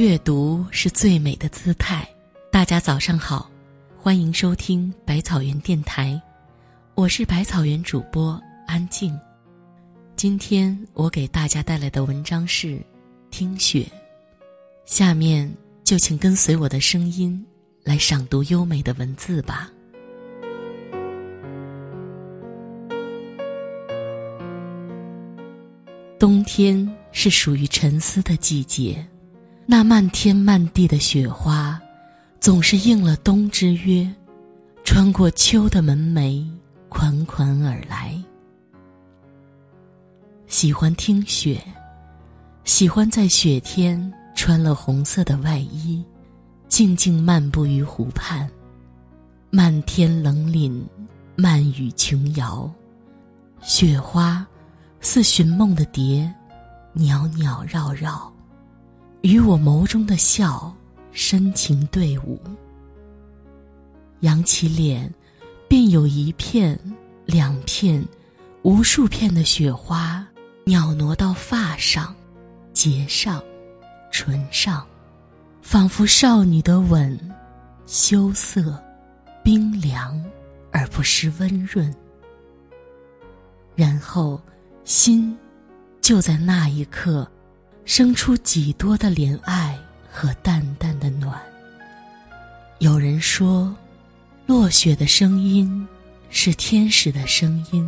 阅读是最美的姿态。大家早上好，欢迎收听百草园电台，我是百草园主播安静。今天我给大家带来的文章是《听雪》，下面就请跟随我的声音来赏读优美的文字吧。冬天是属于沉思的季节，那漫天漫地的雪花，总是应了冬之约，穿过秋的门楣，款款而来。喜欢听雪，喜欢在雪天穿了红色的外衣，静静漫步于湖畔。漫天冷凛，漫雨琼瑶，雪花似寻梦的蝶，袅袅绕绕，与我眸中的笑深情对舞。扬起脸，便有一片、两片、无数片的雪花。袅挪到发上、睫上、唇上，仿佛少女的吻，羞涩、冰凉而不失温润。然后，心就在那一刻，生出几多的怜爱和淡淡的暖。有人说，落雪的声音是天使的声音，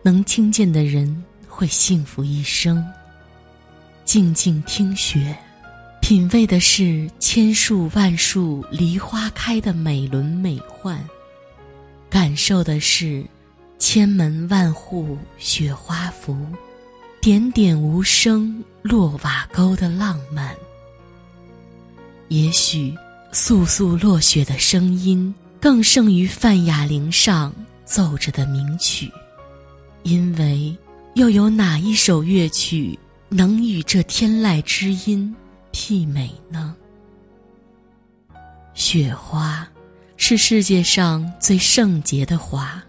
能听见的人。会幸福一生。静静听雪，品味的是千树万树梨花开的美轮美奂，感受的是千门万户雪花浮，点点无声落瓦沟的浪漫。也许簌簌落雪的声音更胜于范哑铃上奏着的名曲，因为。又有哪一首乐曲能与这天籁之音媲美呢？雪花是世界上最圣洁的花。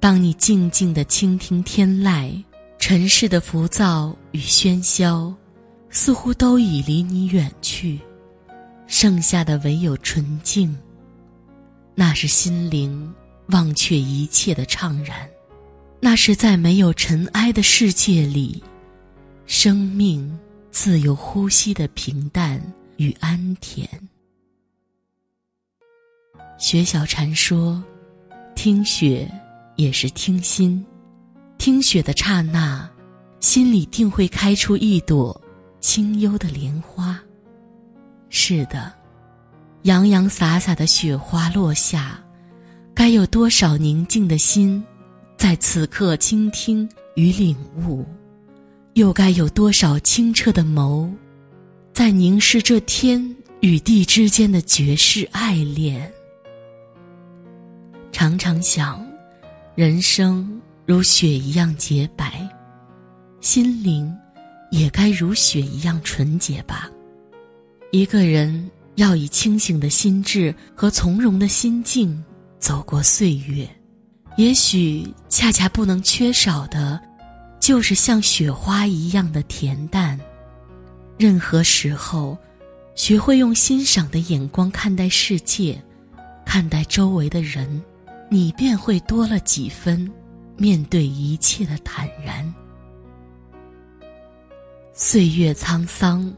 当你静静的倾听天籁，尘世的浮躁与喧嚣，似乎都已离你远去，剩下的唯有纯净。那是心灵忘却一切的怅然。那是在没有尘埃的世界里，生命自由呼吸的平淡与安恬。雪小禅说：“听雪也是听心，听雪的刹那，心里定会开出一朵清幽的莲花。”是的，洋洋洒洒的雪花落下，该有多少宁静的心？在此刻倾听与领悟，又该有多少清澈的眸，在凝视这天与地之间的绝世爱恋？常常想，人生如雪一样洁白，心灵也该如雪一样纯洁吧。一个人要以清醒的心智和从容的心境走过岁月。也许恰恰不能缺少的，就是像雪花一样的恬淡。任何时候，学会用欣赏的眼光看待世界，看待周围的人，你便会多了几分面对一切的坦然。岁月沧桑，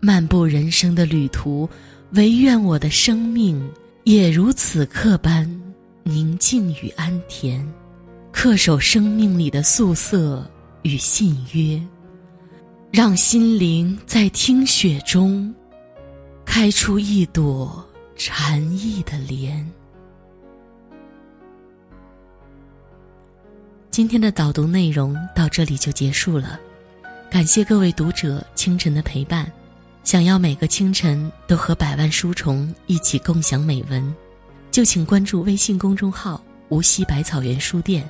漫步人生的旅途，唯愿我的生命也如此刻般。宁静与安恬，恪守生命里的素色与信约，让心灵在听雪中开出一朵禅意的莲。今天的导读内容到这里就结束了，感谢各位读者清晨的陪伴。想要每个清晨都和百万书虫一起共享美文。就请关注微信公众号“无锡百草园书店”，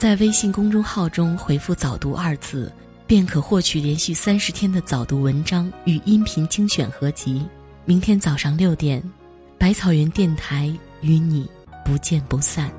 在微信公众号中回复“早读”二字，便可获取连续三十天的早读文章与音频精选合集。明天早上六点，百草园电台与你不见不散。